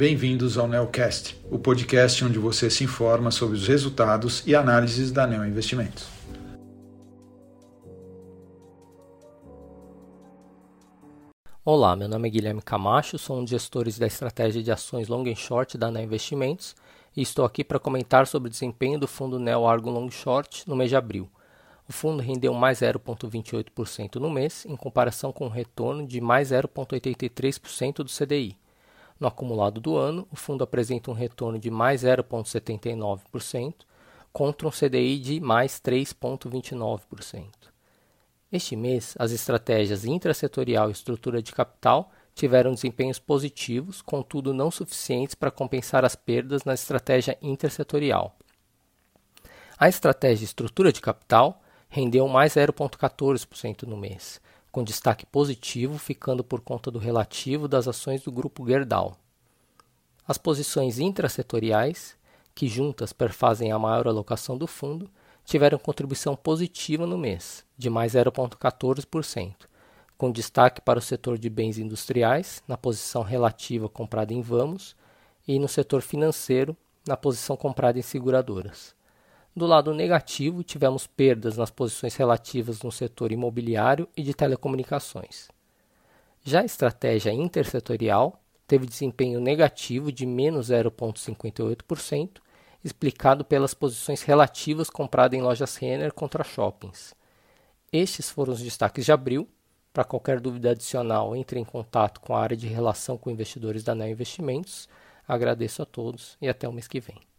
bem-vindos ao Neocast, o podcast onde você se informa sobre os resultados e análises da Neo Investimentos. Olá, meu nome é Guilherme Camacho, sou um dos gestores da estratégia de ações long and short da Neo Investimentos e estou aqui para comentar sobre o desempenho do fundo Neo Argo Long Short no mês de abril. O fundo rendeu mais 0,28% no mês, em comparação com um retorno de mais 0,83% do CDI. No acumulado do ano, o fundo apresenta um retorno de mais 0,79%, contra um CDI de mais 3,29%. Este mês, as estratégias intrasetorial e estrutura de capital tiveram desempenhos positivos, contudo não suficientes para compensar as perdas na estratégia intersetorial. A estratégia estrutura de capital rendeu mais 0,14% no mês, com destaque positivo ficando por conta do relativo das ações do grupo Gerdau. As posições intrasetoriais, que juntas perfazem a maior alocação do fundo, tiveram contribuição positiva no mês, de mais 0,14%, com destaque para o setor de bens industriais, na posição relativa comprada em Vamos, e no setor financeiro, na posição comprada em seguradoras. Do lado negativo, tivemos perdas nas posições relativas no setor imobiliário e de telecomunicações. Já a estratégia intersetorial teve desempenho negativo de menos 0,58%, explicado pelas posições relativas compradas em lojas Renner contra shoppings. Estes foram os destaques de abril. Para qualquer dúvida adicional, entre em contato com a área de relação com investidores da Neo Investimentos. Agradeço a todos e até o mês que vem.